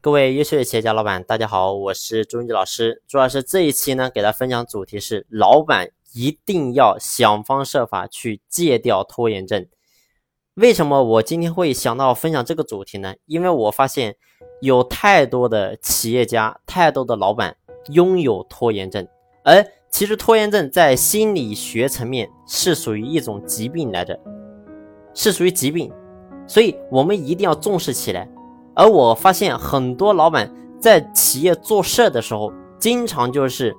各位优秀的企业家老板，大家好，我是朱文吉老师。朱老师这一期呢，给大家分享主题是：老板一定要想方设法去戒掉拖延症。为什么我今天会想到分享这个主题呢？因为我发现有太多的企业家、太多的老板拥有拖延症，而其实拖延症在心理学层面是属于一种疾病来着，是属于疾病，所以我们一定要重视起来。而我发现很多老板在企业做事的时候，经常就是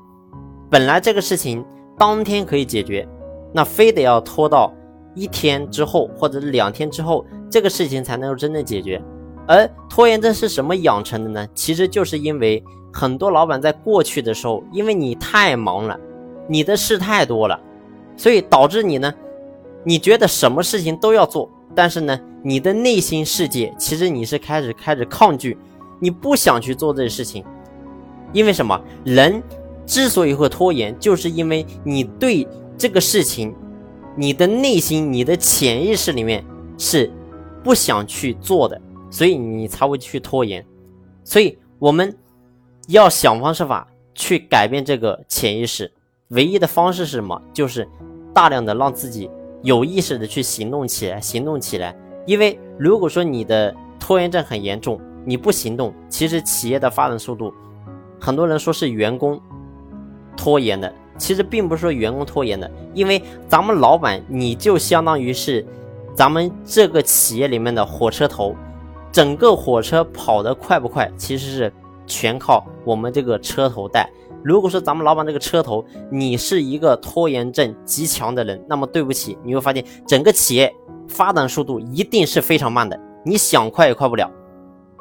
本来这个事情当天可以解决，那非得要拖到一天之后或者两天之后，这个事情才能够真正解决。而拖延症是什么养成的呢？其实就是因为很多老板在过去的时候，因为你太忙了，你的事太多了，所以导致你呢，你觉得什么事情都要做。但是呢，你的内心世界其实你是开始开始抗拒，你不想去做这些事情，因为什么？人之所以会拖延，就是因为你对这个事情，你的内心、你的潜意识里面是不想去做的，所以你才会去拖延。所以我们要想方设法去改变这个潜意识，唯一的方式是什么？就是大量的让自己。有意识的去行动起来，行动起来。因为如果说你的拖延症很严重，你不行动，其实企业的发展速度，很多人说是员工拖延的，其实并不是说员工拖延的，因为咱们老板你就相当于是咱们这个企业里面的火车头，整个火车跑得快不快，其实是全靠我们这个车头带。如果说咱们老板这个车头，你是一个拖延症极强的人，那么对不起，你会发现整个企业发展速度一定是非常慢的，你想快也快不了。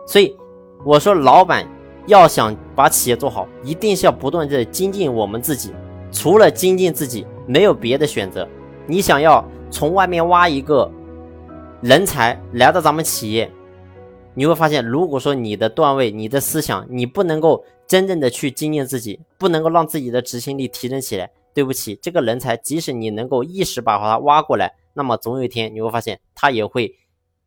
所以我说，老板要想把企业做好，一定是要不断的精进我们自己，除了精进自己，没有别的选择。你想要从外面挖一个人才来到咱们企业，你会发现，如果说你的段位、你的思想，你不能够。真正的去精进自己，不能够让自己的执行力提升起来。对不起，这个人才，即使你能够一时把他挖过来，那么总有一天你会发现他也会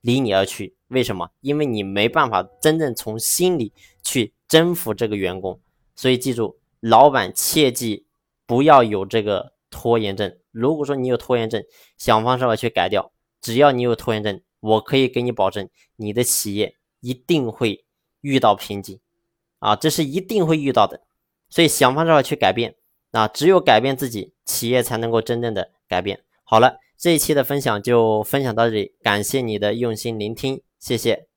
离你而去。为什么？因为你没办法真正从心里去征服这个员工。所以记住，老板切记不要有这个拖延症。如果说你有拖延症，想方设法去改掉。只要你有拖延症，我可以给你保证，你的企业一定会遇到瓶颈。啊，这是一定会遇到的，所以想方设法去改变啊！只有改变自己，企业才能够真正的改变。好了，这一期的分享就分享到这里，感谢你的用心聆听，谢谢。